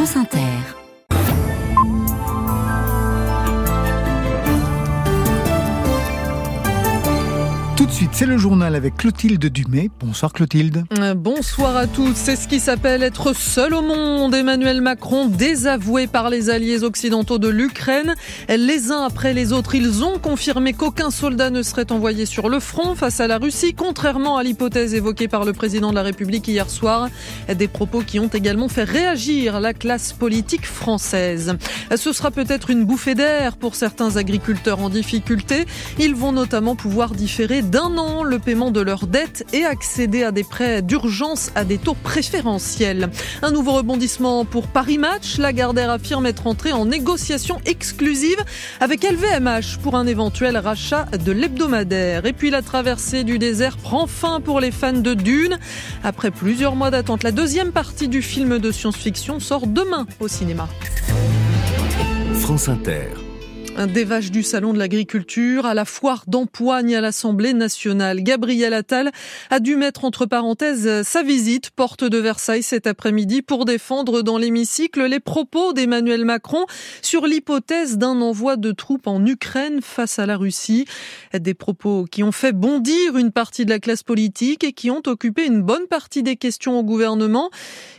France Inter. Suite, c'est le journal avec Clotilde Dumay. Bonsoir Clotilde. Euh, bonsoir à tous. C'est ce qui s'appelle être seul au monde. Emmanuel Macron désavoué par les alliés occidentaux de l'Ukraine. Les uns après les autres, ils ont confirmé qu'aucun soldat ne serait envoyé sur le front face à la Russie, contrairement à l'hypothèse évoquée par le président de la République hier soir. Des propos qui ont également fait réagir la classe politique française. Ce sera peut-être une bouffée d'air pour certains agriculteurs en difficulté. Ils vont notamment pouvoir différer d'un le paiement de leurs dettes et accéder à des prêts d'urgence à des taux préférentiels. Un nouveau rebondissement pour Paris Match. Lagardère affirme être entré en négociation exclusive avec LVMH pour un éventuel rachat de l'hebdomadaire. Et puis la traversée du désert prend fin pour les fans de Dune. Après plusieurs mois d'attente, la deuxième partie du film de science-fiction sort demain au cinéma. France Inter. Des vaches du Salon de l'Agriculture à la foire d'Empoigne à l'Assemblée nationale. Gabriel Attal a dû mettre entre parenthèses sa visite porte de Versailles cet après-midi pour défendre dans l'hémicycle les propos d'Emmanuel Macron sur l'hypothèse d'un envoi de troupes en Ukraine face à la Russie. Des propos qui ont fait bondir une partie de la classe politique et qui ont occupé une bonne partie des questions au gouvernement.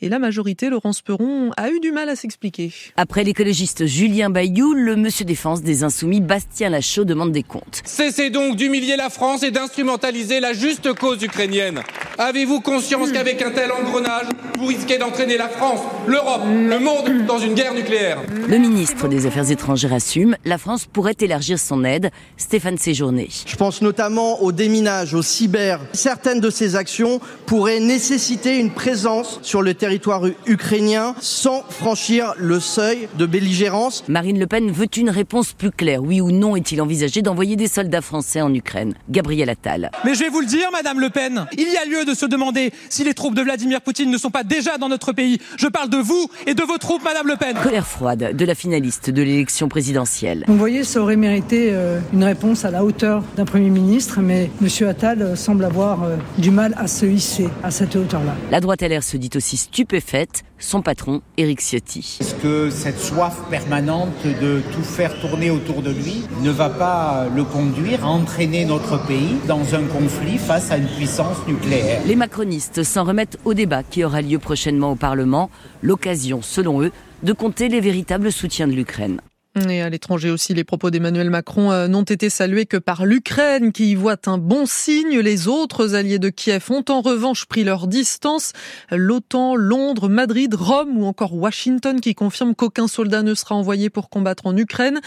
Et la majorité, Laurence Perron, a eu du mal à s'expliquer. Après l'écologiste Julien Bayou, le monsieur défense des Insoumis, Bastien Lachaud, demande des comptes. Cessez donc d'humilier la France et d'instrumentaliser la juste cause ukrainienne. Avez-vous conscience qu'avec un tel engrenage, vous risquez d'entraîner la France, l'Europe, le monde dans une guerre nucléaire? Le ministre des Affaires étrangères assume, la France pourrait élargir son aide. Stéphane Séjourné. Je pense notamment au déminage, au cyber. Certaines de ces actions pourraient nécessiter une présence sur le territoire ukrainien sans franchir le seuil de belligérance. Marine Le Pen veut une réponse plus claire. Oui ou non est-il envisagé d'envoyer des soldats français en Ukraine? Gabriel Attal. Mais je vais vous le dire, Madame Le Pen, il y a lieu de se demander si les troupes de Vladimir Poutine ne sont pas déjà dans notre pays. Je parle de vous et de vos troupes, Madame Le Pen. Colère froide de la finaliste de l'élection présidentielle. Vous voyez, ça aurait mérité euh, une réponse à la hauteur d'un Premier ministre, mais M. Attal euh, semble avoir euh, du mal à se hisser à cette hauteur-là. La droite LR se dit aussi stupéfaite, son patron, Éric Ciotti. Est-ce que cette soif permanente de tout faire tourner autour de lui ne va pas le conduire à entraîner notre pays dans un conflit face à une puissance nucléaire? Les macronistes s'en remettent au débat qui aura lieu prochainement au Parlement, l'occasion, selon eux, de compter les véritables soutiens de l'Ukraine. Et à l'étranger aussi, les propos d'Emmanuel Macron euh, n'ont été salués que par l'Ukraine qui y voit un bon signe. Les autres alliés de Kiev ont en revanche pris leur distance. L'OTAN, Londres, Madrid, Rome ou encore Washington qui confirment qu'aucun soldat ne sera envoyé pour combattre en Ukraine.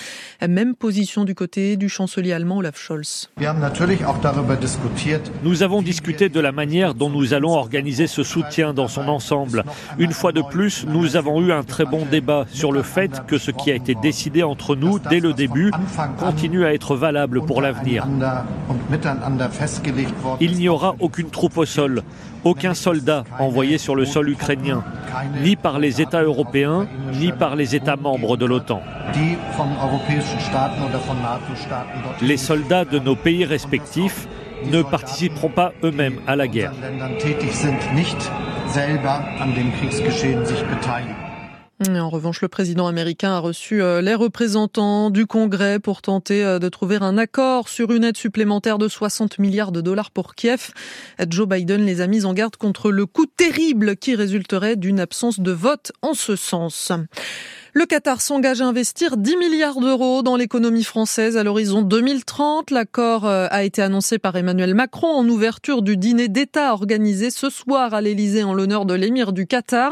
Même position du côté du chancelier allemand Olaf Scholz. Nous avons discuté de la manière dont nous allons organiser ce soutien dans son ensemble. Une fois de plus, nous avons eu un très bon débat sur le fait que ce qui a été décidé entre nous dès le début continue à être valable pour l'avenir. Il n'y aura aucune troupe au sol, aucun soldat envoyé sur le sol ukrainien, ni par les États européens, ni par les États membres de l'OTAN. Les soldats de nos pays respectifs ne participeront pas eux-mêmes à la guerre. En revanche, le président américain a reçu euh, les représentants du Congrès pour tenter euh, de trouver un accord sur une aide supplémentaire de 60 milliards de dollars pour Kiev. Joe Biden les a mis en garde contre le coût terrible qui résulterait d'une absence de vote en ce sens. Le Qatar s'engage à investir 10 milliards d'euros dans l'économie française à l'horizon 2030. L'accord euh, a été annoncé par Emmanuel Macron en ouverture du dîner d'État organisé ce soir à l'Élysée en l'honneur de l'émir du Qatar.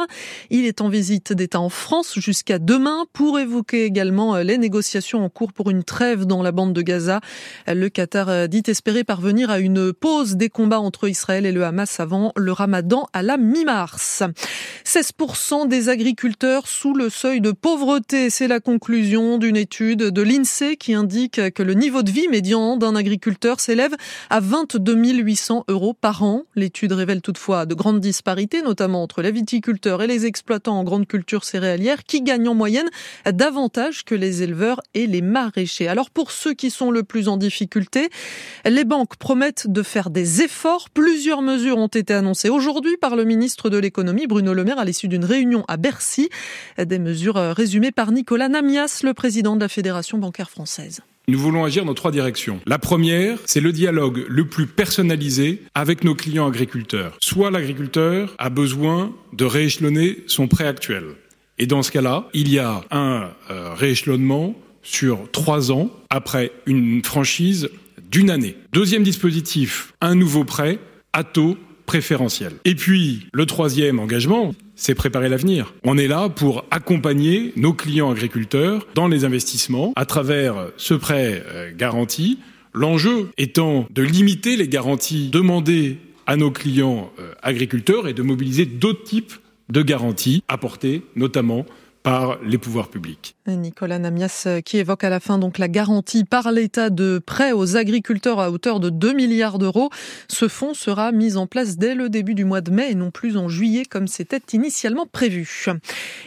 Il est en visite d'État en France jusqu'à demain pour évoquer également euh, les négociations en cours pour une trêve dans la bande de Gaza. Le Qatar euh, dit espérer parvenir à une pause des combats entre Israël et le Hamas avant le ramadan à la mi-mars. 16% des agriculteurs sous le seuil de pauvreté. C'est la conclusion d'une étude de l'INSEE qui indique que le niveau de vie médian d'un agriculteur s'élève à 22 800 euros par an. L'étude révèle toutefois de grandes disparités, notamment entre les viticulteurs et les exploitants en grande culture céréalière qui gagnent en moyenne davantage que les éleveurs et les maraîchers. Alors pour ceux qui sont le plus en difficulté, les banques promettent de faire des efforts. Plusieurs mesures ont été annoncées aujourd'hui par le ministre de l'économie Bruno Le Maire à l'issue d'une réunion à Bercy. Des mesures résumées par Nicolas Namias, le président de la Fédération bancaire française. Nous voulons agir dans trois directions. La première, c'est le dialogue le plus personnalisé avec nos clients agriculteurs. Soit l'agriculteur a besoin de rééchelonner son prêt actuel. Et dans ce cas-là, il y a un euh, rééchelonnement sur trois ans après une franchise d'une année. Deuxième dispositif, un nouveau prêt à taux préférentiel. Et puis, le troisième engagement, c'est préparer l'avenir. On est là pour accompagner nos clients agriculteurs dans les investissements à travers ce prêt euh, garanti. L'enjeu étant de limiter les garanties demandées à nos clients euh, agriculteurs et de mobiliser d'autres types de garanties apportées notamment par les pouvoirs publics. Nicolas Namias euh, qui évoque à la fin donc la garantie par l'État de prêts aux agriculteurs à hauteur de 2 milliards d'euros. Ce fonds sera mis en place dès le début du mois de mai et non plus en juillet comme c'était initialement prévu.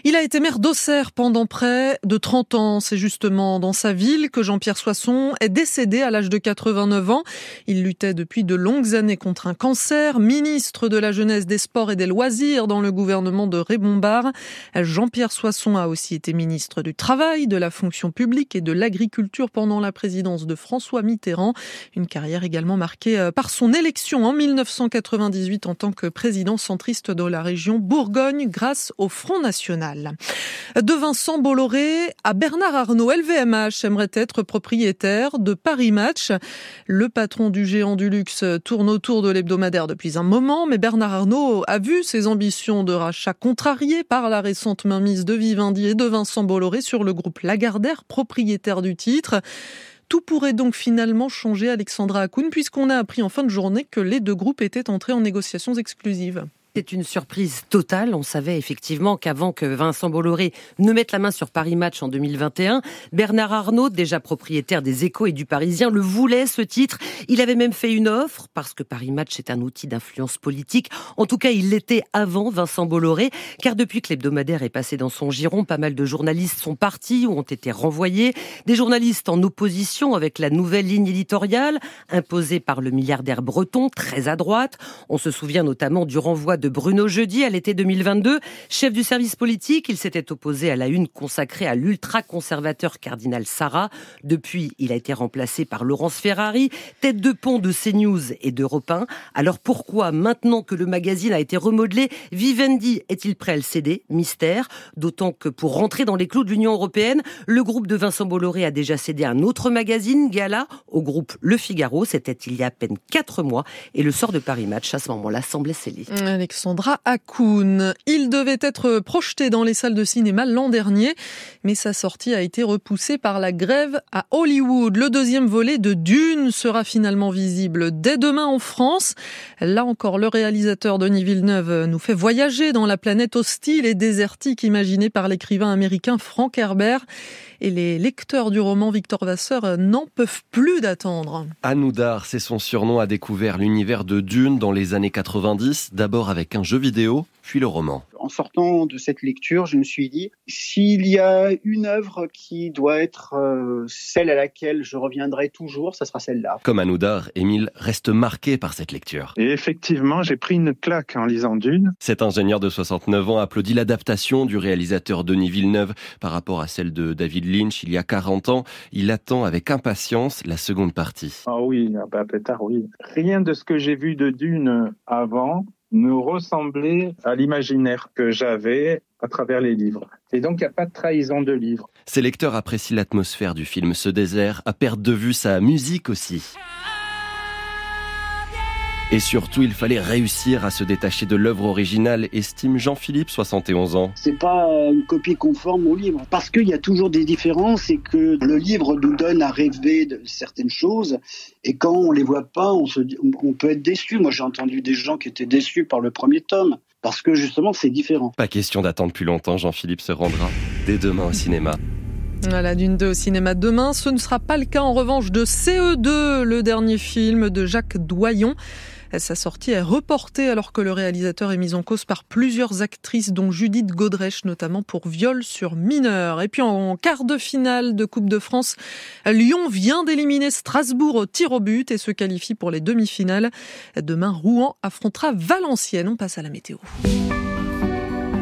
Il a été maire d'Auxerre pendant près de 30 ans. C'est justement dans sa ville que Jean-Pierre Soisson est décédé à l'âge de 89 ans. Il luttait depuis de longues années contre un cancer. Ministre de la Jeunesse, des Sports et des Loisirs dans le gouvernement de Raymond. Jean-Pierre Soisson a aussi été ministre du Travail, de la fonction publique et de l'agriculture pendant la présidence de François Mitterrand. Une carrière également marquée euh, par son élection en 1998 en tant que président centriste de la région Bourgogne grâce au Front National. De Vincent Bolloré à Bernard Arnault, LVMH aimerait être propriétaire de Paris Match. Le patron du géant du luxe tourne autour de l'hebdomadaire depuis un moment, mais Bernard Arnault a vu ses ambitions de rachat contrariées par la récente mainmise de Vivendi et de Vincent Bolloré sur le groupe Lagardère, propriétaire du titre. Tout pourrait donc finalement changer, Alexandra Akoun, puisqu'on a appris en fin de journée que les deux groupes étaient entrés en négociations exclusives. C'est une surprise totale. On savait effectivement qu'avant que Vincent Bolloré ne mette la main sur Paris Match en 2021, Bernard Arnault, déjà propriétaire des Échos et du Parisien, le voulait ce titre. Il avait même fait une offre parce que Paris Match est un outil d'influence politique. En tout cas, il l'était avant Vincent Bolloré, car depuis que l'hebdomadaire est passé dans son giron, pas mal de journalistes sont partis ou ont été renvoyés. Des journalistes en opposition avec la nouvelle ligne éditoriale imposée par le milliardaire breton, très à droite. On se souvient notamment du renvoi de Bruno Jeudi à l'été 2022. Chef du service politique, il s'était opposé à la une consacrée à l'ultra-conservateur cardinal Sarah. Depuis, il a été remplacé par Laurence Ferrari, tête de pont de CNews et d'Europe 1. Alors pourquoi, maintenant que le magazine a été remodelé, Vivendi est-il prêt à le céder? Mystère. D'autant que pour rentrer dans les clous de l'Union européenne, le groupe de Vincent Bolloré a déjà cédé un autre magazine, Gala, au groupe Le Figaro. C'était il y a à peine quatre mois. Et le sort de Paris Match, à ce moment-là, semblait scellé. Alexandra Akoun. Il devait être projeté dans les salles de cinéma l'an dernier, mais sa sortie a été repoussée par la grève à Hollywood. Le deuxième volet de Dune sera finalement visible dès demain en France. Là encore, le réalisateur Denis Villeneuve nous fait voyager dans la planète hostile et désertique imaginée par l'écrivain américain Frank Herbert. Et les lecteurs du roman Victor Vasseur n'en peuvent plus d'attendre. Anoudar, c'est son surnom, a découvert l'univers de Dune dans les années 90, d'abord avec un jeu vidéo, puis le roman. En sortant de cette lecture, je me suis dit, s'il y a une œuvre qui doit être euh, celle à laquelle je reviendrai toujours, ça sera celle-là. Comme Anoudar, Émile reste marqué par cette lecture. Et effectivement, j'ai pris une claque en lisant Dune. Cet ingénieur de 69 ans applaudit l'adaptation du réalisateur Denis Villeneuve par rapport à celle de David Lynch il y a 40 ans. Il attend avec impatience la seconde partie. Ah oui, ah bah, tard, oui. Rien de ce que j'ai vu de Dune avant nous ressembler à l'imaginaire que j'avais à travers les livres. Et donc, il n'y a pas de trahison de livre. Ses lecteurs apprécient l'atmosphère du film Ce désert, à perdre de vue sa musique aussi. Et surtout, il fallait réussir à se détacher de l'œuvre originale, estime Jean-Philippe, 71 ans. C'est pas une copie conforme au livre, parce qu'il y a toujours des différences et que le livre nous donne à rêver de certaines choses, et quand on les voit pas, on, se, on peut être déçu. Moi, j'ai entendu des gens qui étaient déçus par le premier tome, parce que justement, c'est différent. Pas question d'attendre plus longtemps, Jean-Philippe se rendra. dès demain au cinéma. La Dune 2 au cinéma demain. Ce ne sera pas le cas en revanche de CE2, le dernier film de Jacques Doyon. Sa sortie est reportée alors que le réalisateur est mis en cause par plusieurs actrices, dont Judith Godrèche, notamment pour viol sur mineur. Et puis en quart de finale de Coupe de France, Lyon vient d'éliminer Strasbourg au tir au but et se qualifie pour les demi-finales. Demain, Rouen affrontera Valenciennes. On passe à la météo.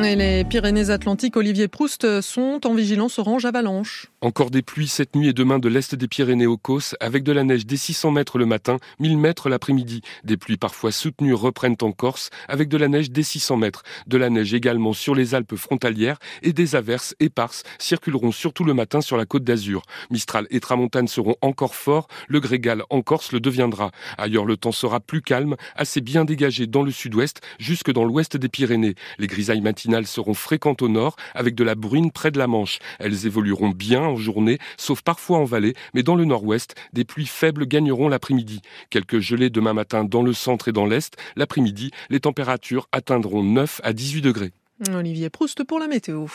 Les Pyrénées-Atlantiques, Olivier Proust, sont en vigilance orange avalanche. Encore des pluies cette nuit et demain de l'est des Pyrénées au Causse, avec de la neige des 600 mètres le matin, 1000 mètres l'après-midi. Des pluies parfois soutenues reprennent en Corse, avec de la neige des 600 mètres. De la neige également sur les Alpes frontalières et des averses éparses circuleront surtout le matin sur la côte d'Azur. Mistral et Tramontane seront encore forts, le Grégal en Corse le deviendra. Ailleurs, le temps sera plus calme, assez bien dégagé dans le sud-ouest, jusque dans l'ouest des Pyrénées. Les grisailles matinales seront fréquentes au nord, avec de la bruine près de la Manche. Elles évolueront bien en journée, sauf parfois en vallée, mais dans le nord-ouest, des pluies faibles gagneront l'après-midi. Quelques gelées demain matin dans le centre et dans l'est. L'après-midi, les températures atteindront 9 à 18 degrés. Olivier Proust pour la météo.